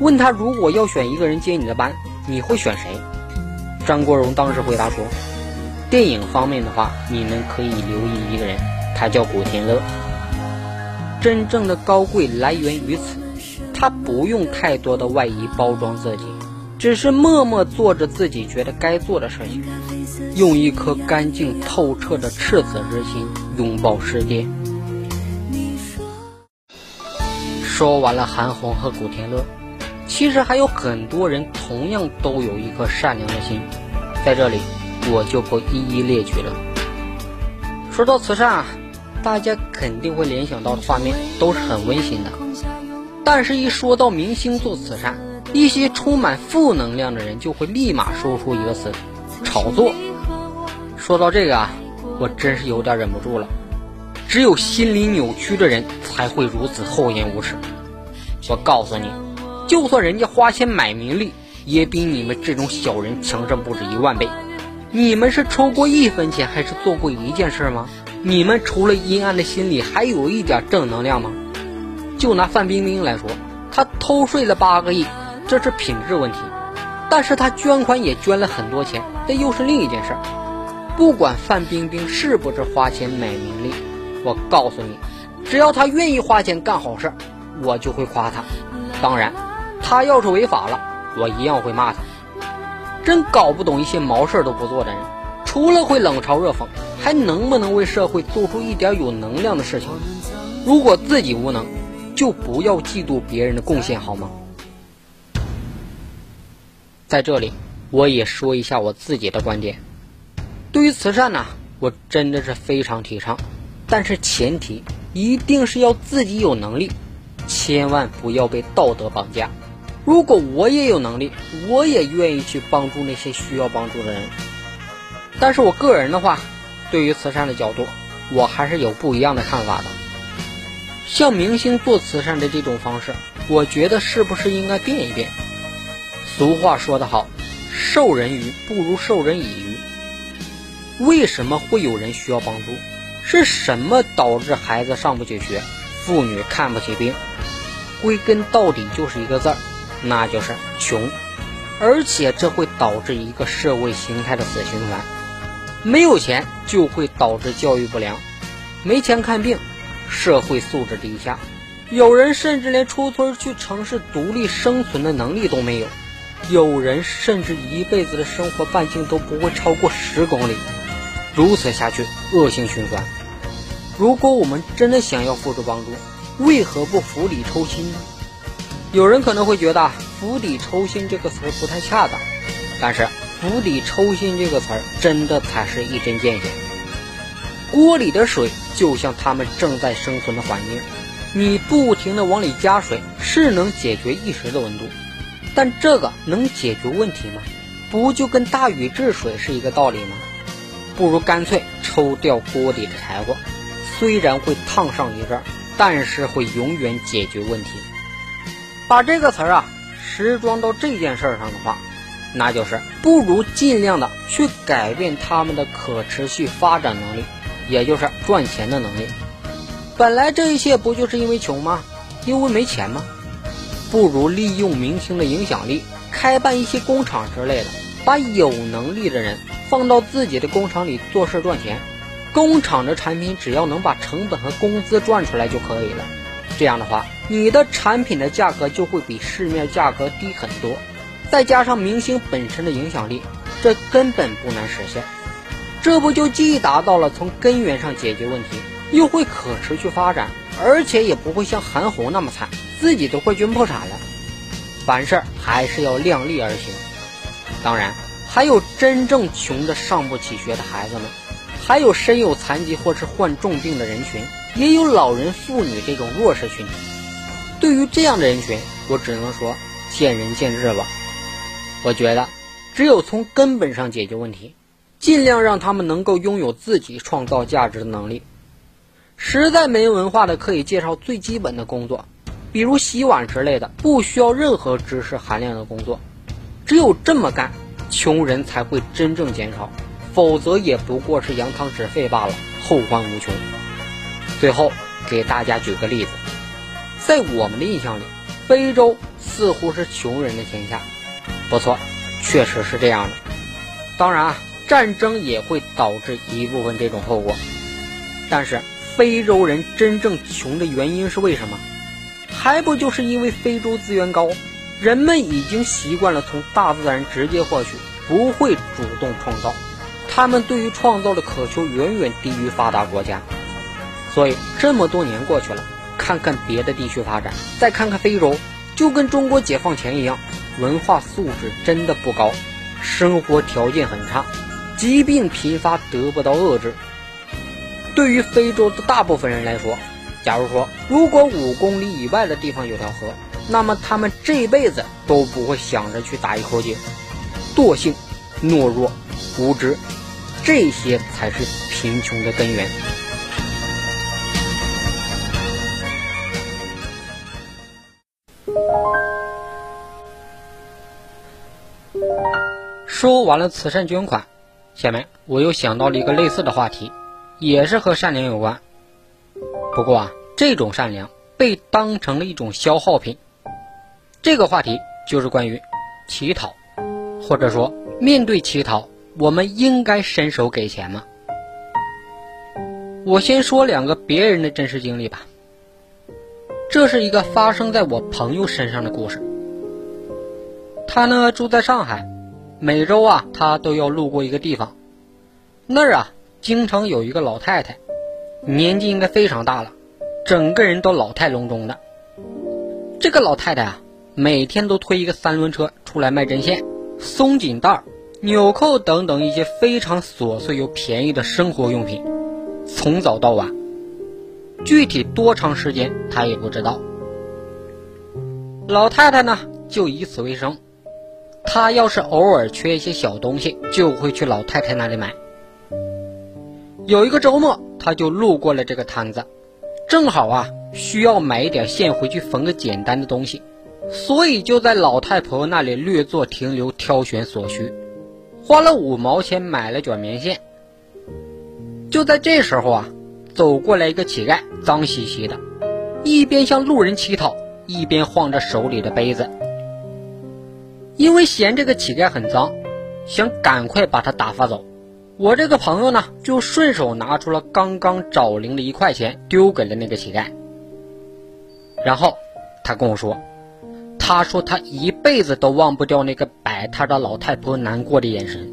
问他如果要选一个人接你的班，你会选谁？张国荣当时回答说：“电影方面的话，你们可以留意一个人，他叫古天乐。真正的高贵来源于此，他不用太多的外衣包装自己。”只是默默做着自己觉得该做的事情，用一颗干净透彻的赤子之心拥抱世界。说完了韩红和古天乐，其实还有很多人同样都有一颗善良的心，在这里我就不一一列举了。说到慈善啊，大家肯定会联想到的画面都是很温馨的，但是一说到明星做慈善，一些充满负能量的人就会立马说出一个词：炒作。说到这个啊，我真是有点忍不住了。只有心理扭曲的人才会如此厚颜无耻。我告诉你，就算人家花钱买名利，也比你们这种小人强上不止一万倍。你们是抽过一分钱，还是做过一件事吗？你们除了阴暗的心里，还有一点正能量吗？就拿范冰冰来说，她偷税了八个亿。这是品质问题，但是她捐款也捐了很多钱，这又是另一件事。不管范冰冰是不是花钱买名利，我告诉你，只要她愿意花钱干好事，我就会夸她。当然，他要是违法了，我一样会骂他。真搞不懂一些毛事都不做的人，除了会冷嘲热讽，还能不能为社会做出一点有能量的事情？如果自己无能，就不要嫉妒别人的贡献，好吗？在这里，我也说一下我自己的观点。对于慈善呢，我真的是非常提倡，但是前提一定是要自己有能力，千万不要被道德绑架。如果我也有能力，我也愿意去帮助那些需要帮助的人。但是我个人的话，对于慈善的角度，我还是有不一样的看法的。像明星做慈善的这种方式，我觉得是不是应该变一变？俗话说得好，授人鱼不如授人以渔。为什么会有人需要帮助？是什么导致孩子上不起学，妇女看不起病？归根到底就是一个字儿，那就是穷。而且这会导致一个社会形态的死循环：没有钱就会导致教育不良，没钱看病，社会素质低下，有人甚至连出村去城市独立生存的能力都没有。有人甚至一辈子的生活半径都不会超过十公里，如此下去恶性循环。如果我们真的想要付出帮助，为何不釜底抽薪呢？有人可能会觉得“釜底抽薪”这个词不太恰当，但是“釜底抽薪”这个词儿真的才是一针见血。锅里的水就像他们正在生存的环境，你不停的往里加水是能解决一时的温度。但这个能解决问题吗？不就跟大禹治水是一个道理吗？不如干脆抽掉锅里的柴火，虽然会烫上一阵，但是会永远解决问题。把这个词儿啊时装到这件事上的话，那就是不如尽量的去改变他们的可持续发展能力，也就是赚钱的能力。本来这一切不就是因为穷吗？因为没钱吗？不如利用明星的影响力，开办一些工厂之类的，把有能力的人放到自己的工厂里做事赚钱。工厂的产品只要能把成本和工资赚出来就可以了。这样的话，你的产品的价格就会比市面价格低很多。再加上明星本身的影响力，这根本不难实现。这不就既达到了从根源上解决问题，又会可持续发展，而且也不会像韩红那么惨。自己都快捐破产了，凡事还是要量力而行。当然，还有真正穷的上不起学的孩子们，还有身有残疾或是患重病的人群，也有老人、妇女这种弱势群体。对于这样的人群，我只能说，见仁见智吧。我觉得，只有从根本上解决问题，尽量让他们能够拥有自己创造价值的能力。实在没文化的，可以介绍最基本的工作，比如洗碗之类的，不需要任何知识含量的工作。只有这么干，穷人才会真正减少，否则也不过是扬汤止沸罢了，后患无穷。最后给大家举个例子，在我们的印象里，非洲似乎是穷人的天下。不错，确实是这样的。当然啊，战争也会导致一部分这种后果，但是。非洲人真正穷的原因是为什么？还不就是因为非洲资源高，人们已经习惯了从大自然直接获取，不会主动创造。他们对于创造的渴求远远低于发达国家。所以这么多年过去了，看看别的地区发展，再看看非洲，就跟中国解放前一样，文化素质真的不高，生活条件很差，疾病频发得不到遏制。对于非洲的大部分人来说，假如说如果五公里以外的地方有条河，那么他们这辈子都不会想着去打一口井。惰性、懦弱、无知，这些才是贫穷的根源。说完了慈善捐款，下面我又想到了一个类似的话题。也是和善良有关，不过啊，这种善良被当成了一种消耗品。这个话题就是关于乞讨，或者说面对乞讨，我们应该伸手给钱吗？我先说两个别人的真实经历吧。这是一个发生在我朋友身上的故事。他呢住在上海，每周啊他都要路过一个地方，那儿啊。经常有一个老太太，年纪应该非常大了，整个人都老态龙钟的。这个老太太啊，每天都推一个三轮车出来卖针线、松紧带、纽扣等等一些非常琐碎又便宜的生活用品，从早到晚，具体多长时间她也不知道。老太太呢，就以此为生。她要是偶尔缺一些小东西，就会去老太太那里买。有一个周末，他就路过了这个摊子，正好啊需要买一点线回去缝个简单的东西，所以就在老太婆那里略作停留，挑选所需，花了五毛钱买了卷棉线。就在这时候啊，走过来一个乞丐，脏兮兮的，一边向路人乞讨，一边晃着手里的杯子。因为嫌这个乞丐很脏，想赶快把他打发走。我这个朋友呢，就顺手拿出了刚刚找零的一块钱，丢给了那个乞丐。然后他跟我说：“他说他一辈子都忘不掉那个摆摊的老太婆难过的眼神，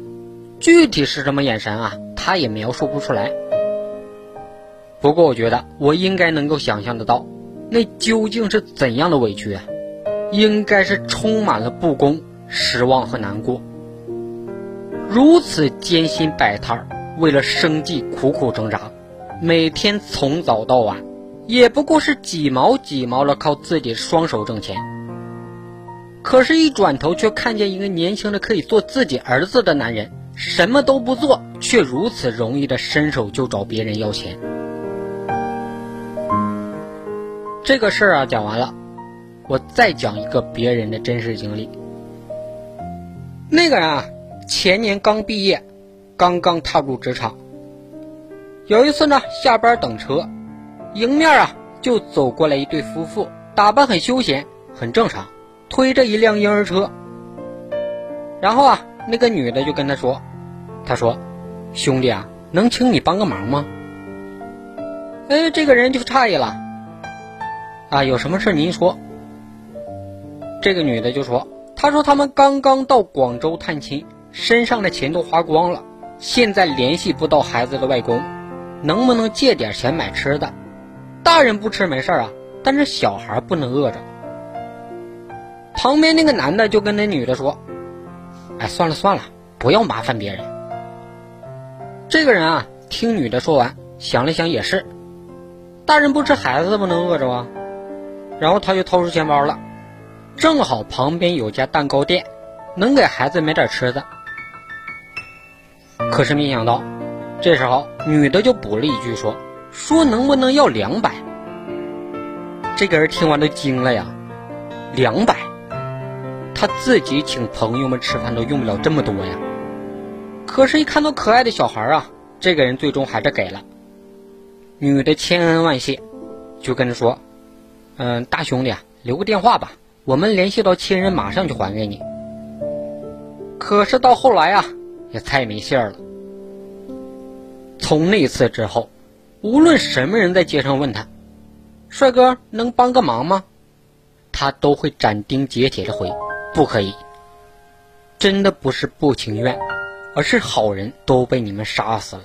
具体是什么眼神啊，他也描述不出来。不过我觉得我应该能够想象得到，那究竟是怎样的委屈啊？应该是充满了不公、失望和难过。”如此艰辛摆摊儿，为了生计苦苦挣扎，每天从早到晚，也不过是几毛几毛的靠自己双手挣钱。可是，一转头却看见一个年轻的可以做自己儿子的男人，什么都不做，却如此容易的伸手就找别人要钱。这个事儿啊，讲完了，我再讲一个别人的真实经历。那个人啊。前年刚毕业，刚刚踏入职场。有一次呢，下班等车，迎面啊就走过来一对夫妇，打扮很休闲，很正常，推着一辆婴儿车。然后啊，那个女的就跟他说：“他说，兄弟啊，能请你帮个忙吗？”哎，这个人就诧异了。啊，有什么事您说。这个女的就说：“他说他们刚刚到广州探亲。”身上的钱都花光了，现在联系不到孩子的外公，能不能借点钱买吃的？大人不吃没事啊，但是小孩不能饿着。旁边那个男的就跟那女的说：“哎，算了算了，不要麻烦别人。”这个人啊，听女的说完，想了想也是，大人不吃孩子不能饿着啊。然后他就掏出钱包了，正好旁边有家蛋糕店，能给孩子买点吃的。可是没想到，这时候女的就补了一句说：“说能不能要两百？”这个人听完都惊了呀，两百，他自己请朋友们吃饭都用不了这么多呀。可是，一看到可爱的小孩啊，这个人最终还是给了。女的千恩万谢，就跟他说：“嗯，大兄弟啊，留个电话吧，我们联系到亲人马上就还给你。”可是到后来啊，也太没信儿了。从那次之后，无论什么人在街上问他。帅哥，能帮个忙吗？他都会斩钉截铁的回：“不可以。”真的不是不情愿，而是好人都被你们杀死了。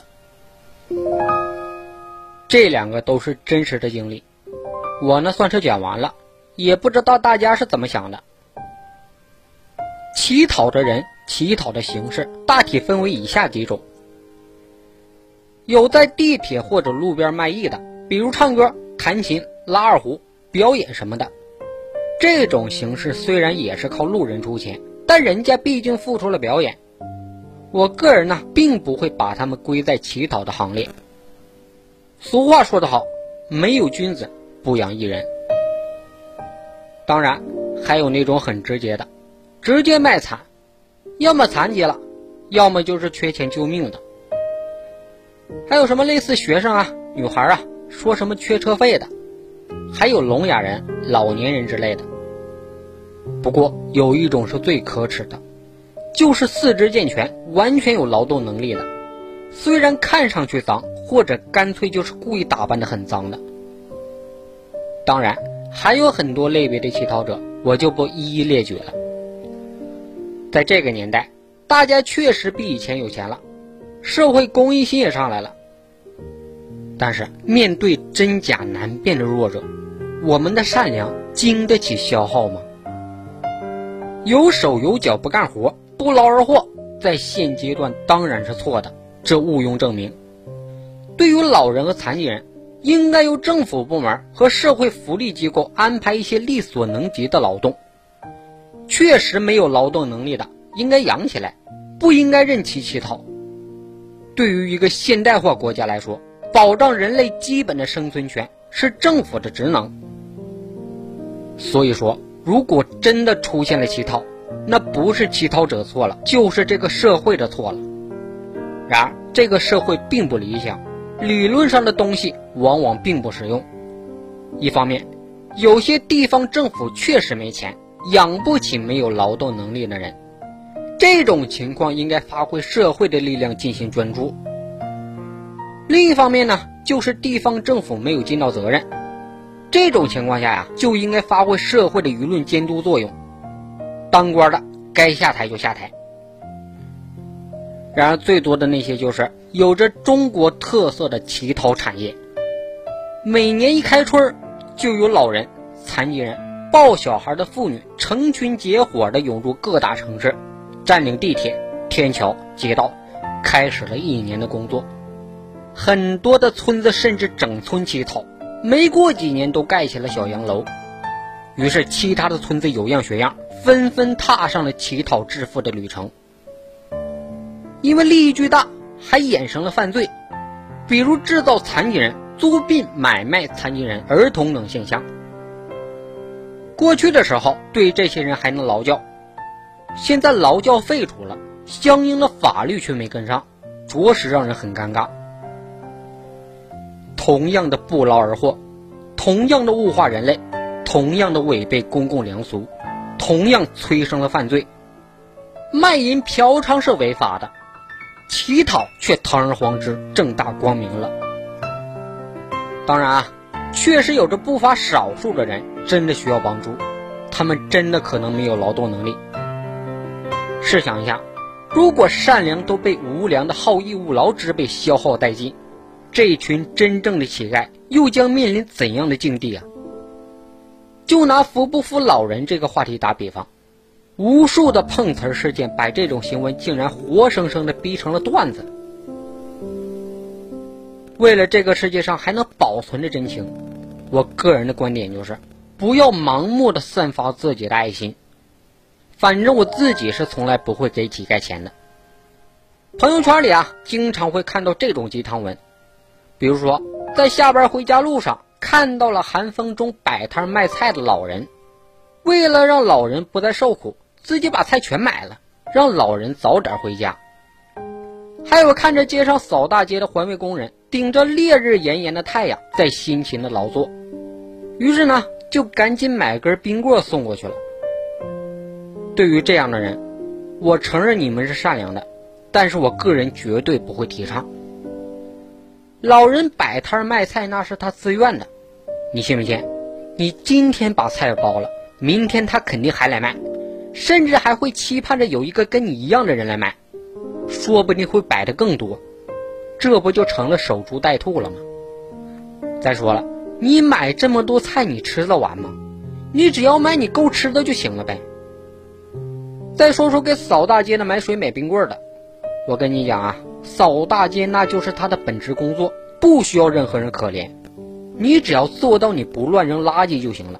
这两个都是真实的经历，我呢算是讲完了，也不知道大家是怎么想的。乞讨的人，乞讨的形式大体分为以下几种：有在地铁或者路边卖艺的，比如唱歌、弹琴。拉二胡、表演什么的，这种形式虽然也是靠路人出钱，但人家毕竟付出了表演。我个人呢，并不会把他们归在乞讨的行列。俗话说得好，没有君子不养艺人。当然，还有那种很直接的，直接卖惨，要么残疾了，要么就是缺钱救命的。还有什么类似学生啊、女孩啊，说什么缺车费的。还有聋哑人、老年人之类的。不过有一种是最可耻的，就是四肢健全、完全有劳动能力的，虽然看上去脏，或者干脆就是故意打扮的很脏的。当然，还有很多类别的乞讨者，我就不一一列举了。在这个年代，大家确实比以前有钱了，社会公益心也上来了。但是面对真假难辨的弱者，我们的善良经得起消耗吗？有手有脚不干活、不劳而获，在现阶段当然是错的，这毋庸证明。对于老人和残疾人，应该由政府部门和社会福利机构安排一些力所能及的劳动。确实没有劳动能力的，应该养起来，不应该任其乞讨。对于一个现代化国家来说，保障人类基本的生存权是政府的职能。所以说，如果真的出现了乞讨，那不是乞讨者错了，就是这个社会的错了。然而，这个社会并不理想，理论上的东西往往并不实用。一方面，有些地方政府确实没钱，养不起没有劳动能力的人，这种情况应该发挥社会的力量进行捐助。另一方面呢，就是地方政府没有尽到责任，这种情况下呀，就应该发挥社会的舆论监督作用，当官的该下台就下台。然而，最多的那些就是有着中国特色的乞讨产业，每年一开春就有老人、残疾人、抱小孩的妇女成群结伙的涌入各大城市，占领地铁、天桥、街道，开始了一年的工作。很多的村子甚至整村乞讨，没过几年都盖起了小洋楼。于是，其他的村子有样学样，纷纷踏上了乞讨致富的旅程。因为利益巨大，还衍生了犯罪，比如制造残疾人、租赁、买卖残疾人、儿童等现象。过去的时候，对这些人还能劳教，现在劳教废除了，相应的法律却没跟上，着实让人很尴尬。同样的不劳而获，同样的物化人类，同样的违背公共良俗，同样催生了犯罪。卖淫嫖娼是违法的，乞讨却堂而皇之、正大光明了。当然啊，确实有着不乏少数的人真的需要帮助，他们真的可能没有劳动能力。试想一下，如果善良都被无良的好逸恶劳之辈消耗殆尽。这群真正的乞丐又将面临怎样的境地啊？就拿扶不扶老人这个话题打比方，无数的碰瓷儿事件把这种行为竟然活生生的逼成了段子。为了这个世界上还能保存着真情，我个人的观点就是，不要盲目的散发自己的爱心。反正我自己是从来不会给乞丐钱的。朋友圈里啊，经常会看到这种鸡汤文，比如说在下班回家路上看到了寒风中摆摊卖菜的老人，为了让老人不再受苦，自己把菜全买了，让老人早点回家。还有看着街上扫大街的环卫工人，顶着烈日炎炎的太阳在辛勤的劳作，于是呢，就赶紧买根冰棍送过去了。对于这样的人，我承认你们是善良的，但是我个人绝对不会提倡。老人摆摊卖菜那是他自愿的，你信不信？你今天把菜包了，明天他肯定还来卖，甚至还会期盼着有一个跟你一样的人来买。说不定会摆的更多，这不就成了守株待兔了吗？再说了，你买这么多菜，你吃得完吗？你只要买你够吃的就行了呗。再说说给扫大街的买水买冰棍的，我跟你讲啊，扫大街那就是他的本职工作，不需要任何人可怜，你只要做到你不乱扔垃圾就行了。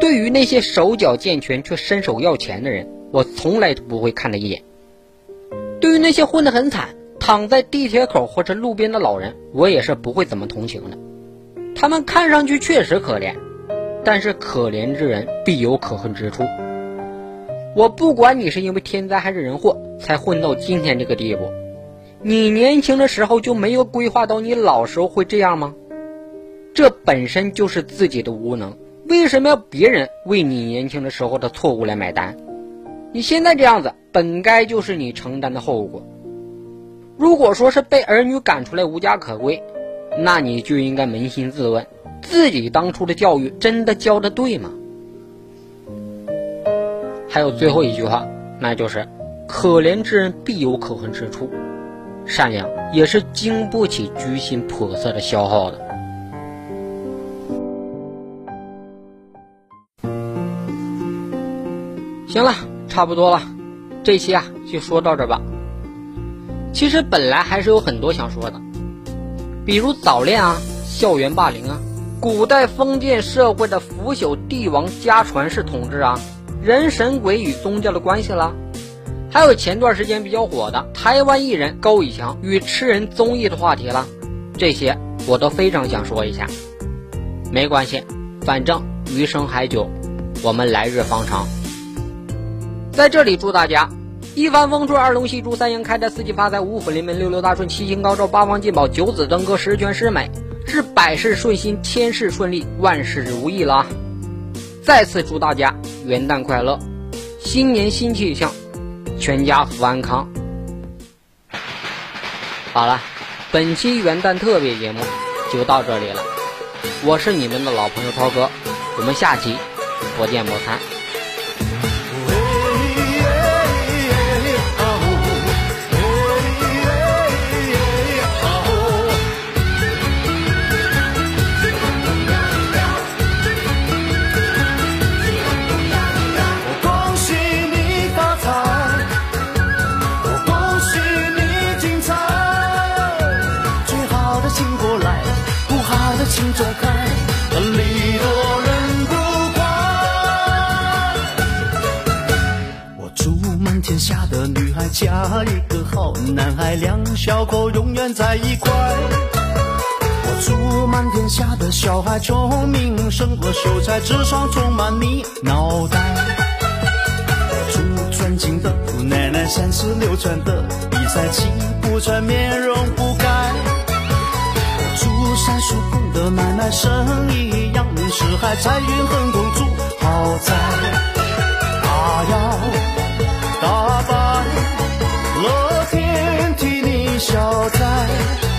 对于那些手脚健全却伸手要钱的人。我从来都不会看他一眼。对于那些混得很惨、躺在地铁口或者路边的老人，我也是不会怎么同情的。他们看上去确实可怜，但是可怜之人必有可恨之处。我不管你是因为天灾还是人祸才混到今天这个地步，你年轻的时候就没有规划到你老时候会这样吗？这本身就是自己的无能，为什么要别人为你年轻的时候的错误来买单？你现在这样子，本该就是你承担的后果。如果说是被儿女赶出来无家可归，那你就应该扪心自问，自己当初的教育真的教的对吗？还有最后一句话，那就是“可怜之人必有可恨之处”，善良也是经不起居心叵测的消耗的。行了。差不多了，这期啊就说到这吧。其实本来还是有很多想说的，比如早恋啊、校园霸凌啊、古代封建社会的腐朽帝王家传式统治啊、人神鬼与宗教的关系啦，还有前段时间比较火的台湾艺人高以翔与吃人综艺的话题啦，这些我都非常想说一下。没关系，反正余生还久，我们来日方长。在这里祝大家一帆风顺，二龙戏珠，三阳开泰，四季发财，五虎临门，六六大顺，七星高照，八方进宝，九子登科，十全十美，是百事顺心，千事顺利，万事如意了。再次祝大家元旦快乐，新年新气象，全家福安康。好了，本期元旦特别节目就到这里了，我是你们的老朋友涛哥，我们下期不见不散。男孩，两小口永远在一块。我祝满天下的小孩聪明，胜过秀才，智商充满你脑袋。我祝尊敬的姑奶奶三十六转的比赛气不喘，面容不改。我祝三叔公的买卖生意扬名四海，财运亨通，祝好在。啊呀，消